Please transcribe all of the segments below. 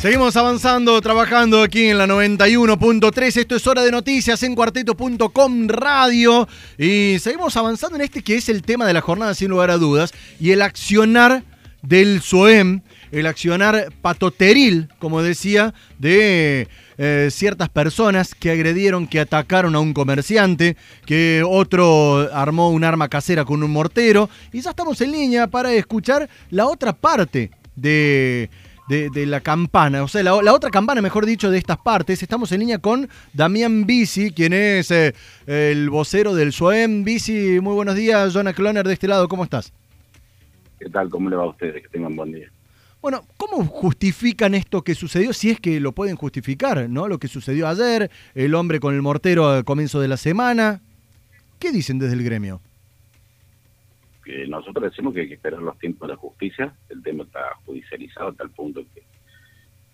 Seguimos avanzando, trabajando aquí en la 91.3. Esto es hora de noticias en cuarteto.com radio. Y seguimos avanzando en este que es el tema de la jornada, sin lugar a dudas. Y el accionar del SOEM, el accionar patoteril, como decía, de eh, ciertas personas que agredieron, que atacaron a un comerciante, que otro armó un arma casera con un mortero. Y ya estamos en línea para escuchar la otra parte de de, la campana, o sea, la, otra campana, mejor dicho, de estas partes. Estamos en línea con Damián Bici, quien es eh, el vocero del SOEM. Bici, muy buenos días. Jonah Cloner de este lado, ¿cómo estás? ¿Qué tal? ¿Cómo le va a ustedes? Que tengan buen día. Bueno, ¿cómo justifican esto que sucedió? Si es que lo pueden justificar, ¿no? Lo que sucedió ayer, el hombre con el mortero al comienzo de la semana. ¿Qué dicen desde el gremio? Nosotros decimos que hay que esperar los tiempos de justicia, el tema está judicializado hasta el punto que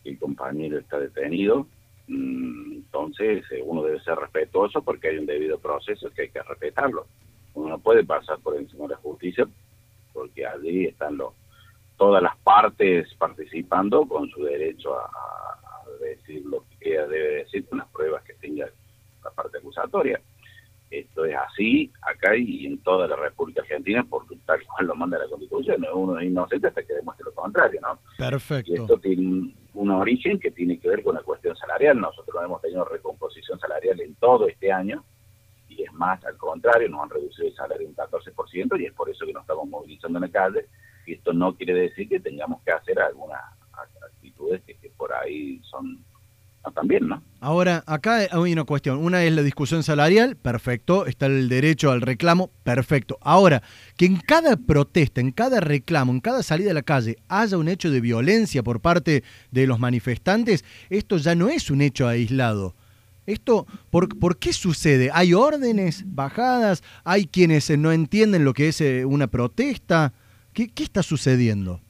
el compañero está detenido, mm, entonces eh, uno debe ser respetuoso porque hay un debido proceso que hay que respetarlo. Uno no puede pasar por encima de la justicia porque allí están los, todas las partes participando con su derecho a, decir lo que debe decir con las pruebas que tenga la parte acusatoria. Esto es así acá y en toda la República Argentina, porque tal cual lo manda la Constitución, uno es inocente hasta que demuestre lo contrario, ¿no? Perfecto. Y esto tiene un origen que tiene que ver con la cuestión salarial. Nosotros hemos tenido recomposición salarial en todo este año, y es más, al contrario, nos han reducido el salario un 14%, y es por eso que nos estamos movilizando en la calle, y esto no quiere decir que tengamos que hacer algunas actitudes que por ahí son también, ¿no? Ahora, acá hay una cuestión. Una es la discusión salarial, perfecto. Está el derecho al reclamo, perfecto. Ahora, que en cada protesta, en cada reclamo, en cada salida a la calle haya un hecho de violencia por parte de los manifestantes, esto ya no es un hecho aislado. Esto, ¿por, ¿por qué sucede? ¿Hay órdenes bajadas? ¿Hay quienes no entienden lo que es eh, una protesta? ¿Qué, qué está sucediendo?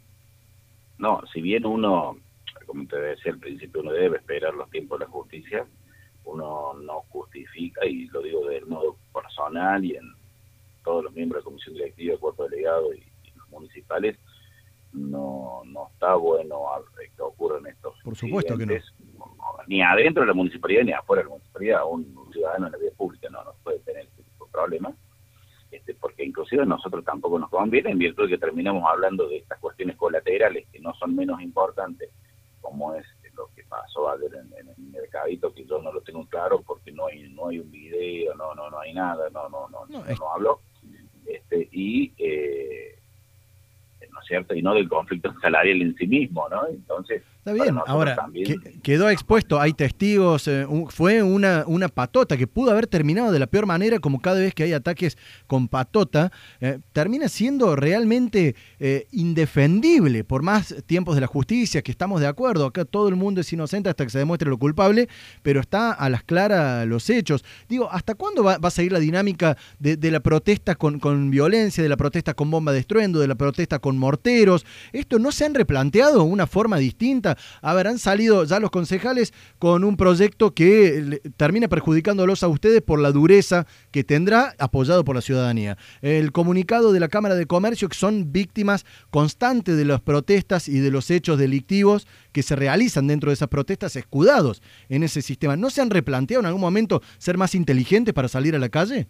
No, si bien uno como te decía al principio, uno debe esperar los tiempos de la justicia, uno no justifica, y lo digo del modo personal y en todos los miembros de la comisión directiva, cuerpo delegado y, los municipales, no, no está bueno que ocurran estos Por supuesto que no. Ni adentro de la municipalidad ni afuera de la municipalidad, un, ciudadano en la vía pública no, no puede tener este tipo de problemas. Este, porque inclusive a nosotros tampoco nos conviene, en virtud de que terminamos hablando de estas cuestiones colaterales que no son menos importantes como es lo que pasó ayer en, el mercadito, que yo no lo tengo claro porque no hay no hay un video, no no no hay nada, no no no no, no, hablo. Este, y eh, ¿no es cierto? Y no del conflicto salarial en sí mismo, ¿no? Entonces, Está bien, ahora quedó expuesto, hay testigos, eh, fue una, una patota que pudo haber terminado de la peor manera, como cada vez que hay ataques con patota, eh, termina siendo realmente eh, indefendible por más tiempos de la justicia, que estamos de acuerdo, acá todo el mundo es inocente hasta que se demuestre lo culpable, pero está a las claras los hechos. Digo, ¿hasta cuándo va, a seguir la dinámica de, de la protesta con, con, violencia, de la protesta con bomba de estruendo, de la protesta con morteros? ¿Esto no se han replanteado una forma distinta? A ver, han salido ya los concejales con un proyecto que termina perjudicándolos a ustedes por la dureza que tendrá, apoyado por la ciudadanía. El comunicado de la Cámara de Comercio, que son víctimas constantes de las protestas y de los hechos delictivos que se realizan dentro de esas protestas, escudados en ese sistema. ¿No se han replanteado en algún momento ser más inteligentes para salir a la calle?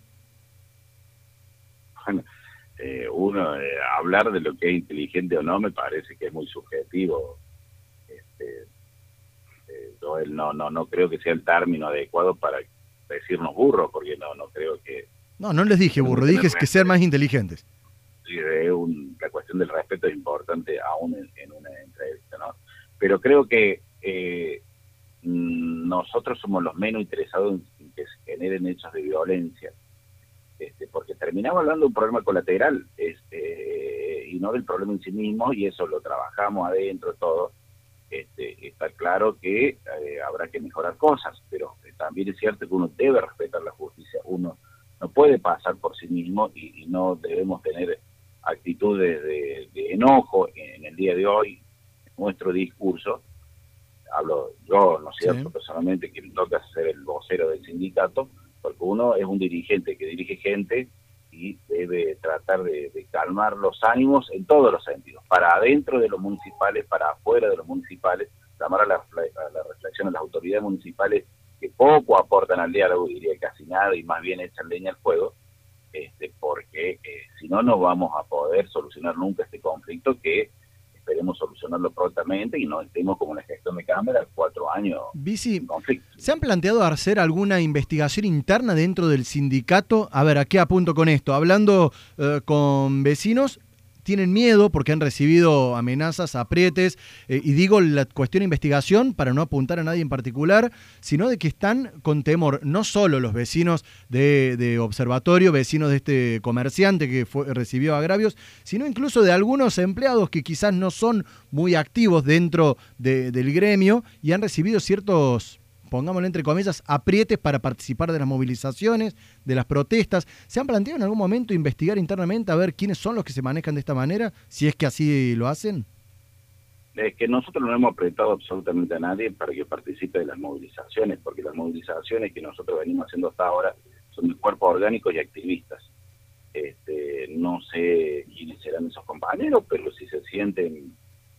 Bueno, eh, uno, eh, hablar de lo que es inteligente o no me parece que es muy subjetivo no, no, no creo que sea el término adecuado para decirnos burros, porque no, no creo que... No, no les dije burro, dije que ser más inteligentes. La cuestión del respeto es importante aún en, una entrevista, ¿no? Pero creo que eh, mm, nosotros somos los menos interesados en, que se generen hechos de violencia, este, porque terminamos hablando de un problema colateral este, y no del problema en sí mismo, y eso lo trabajamos adentro, todo este, está claro que eh, habrá que mejorar cosas, pero también es cierto que uno debe respetar la justicia, uno no puede pasar por sí mismo y, no debemos tener actitudes de, enojo en, el día de hoy, en nuestro discurso, hablo yo, ¿no es cierto?, personalmente, que me toca ser el vocero del sindicato, porque uno es un dirigente que dirige gente y debe tratar de, calmar los ánimos en todos los sentidos, para adentro de los municipales, para afuera de los municipales, llamar a la, reflexión de las autoridades municipales que poco aportan al diálogo, diría casi nada, y más bien echan leña al fuego, este, porque eh, si no, no vamos a poder solucionar nunca este conflicto que esperemos solucionarlo prontamente y no estemos como la gestión de Cámara cuatro años Bici, conflicto. ¿Se han planteado hacer alguna investigación interna dentro del sindicato? A ver, ¿a qué apunto con esto? Hablando eh, con vecinos, tienen miedo porque han recibido amenazas, aprietes, eh, y digo la cuestión de investigación para no apuntar a nadie en particular, sino de que están con temor, no solo los vecinos de, observatorio, vecinos de este comerciante que fue, recibió agravios, sino incluso de algunos empleados que quizás no son muy activos dentro del gremio y han recibido ciertos pongámoslo entre comillas, aprietes para participar de las movilizaciones, de las protestas. ¿Se han planteado en algún momento investigar internamente a ver quiénes son los que se manejan de esta manera, si es que así lo hacen? Es que nosotros no hemos apretado absolutamente a nadie para que participe de las movilizaciones, porque las movilizaciones que nosotros venimos haciendo hasta ahora son de cuerpos orgánicos y activistas. Este, no sé quiénes serán esos compañeros, pero si se sienten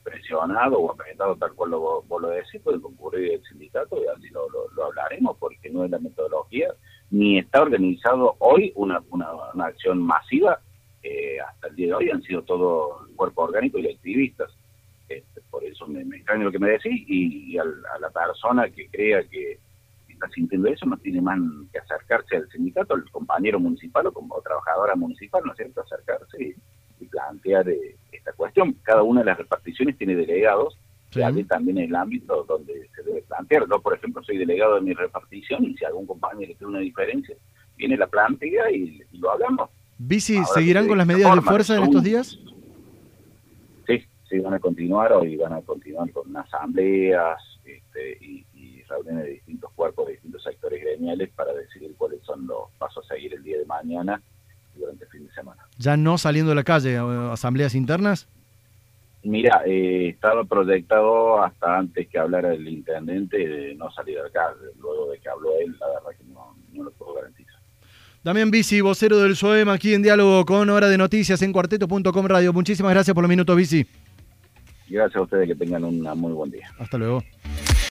presionado o apretado tal cual lo, vos lo decís, puede concurrir el sindicato y así lo, hablaremos porque no es la metodología, ni está organizado hoy una, una, acción masiva, eh, hasta el día de hoy han sido todo cuerpo orgánico y activistas. Este, por eso me, me, extraña lo que me decís y, a la persona que crea que está sintiendo eso no tiene más que acercarse al sindicato, al compañero municipal o como trabajadora municipal, ¿no es cierto? Acercarse y, plantear... Eh, cuestión. Cada una de las reparticiones tiene delegados, y también el ámbito donde se debe plantear. Yo, por ejemplo, soy delegado de mi repartición y si algún compañero tiene una diferencia, viene la plantea y, lo hablamos. ¿Bici seguirán con las medidas de fuerza en estos días? Sí, sí, van a continuar hoy, van a continuar con asambleas este, y, y reuniones de distintos cuerpos, de distintos sectores gremiales para decidir cuáles son los pasos a seguir el día de mañana durante el fin de semana. ¿Ya no saliendo de la calle, asambleas internas? Mira, eh, estaba proyectado hasta antes que hablara el intendente de no salir de la calle. Luego de que habló él, la verdad que no, lo puedo garantizar. Damián Bici, vocero del SOEM, aquí en diálogo con Hora de Noticias en cuarteto.com radio. Muchísimas gracias por los minutos, Bici. Gracias a ustedes, que tengan un muy buen día. Hasta luego.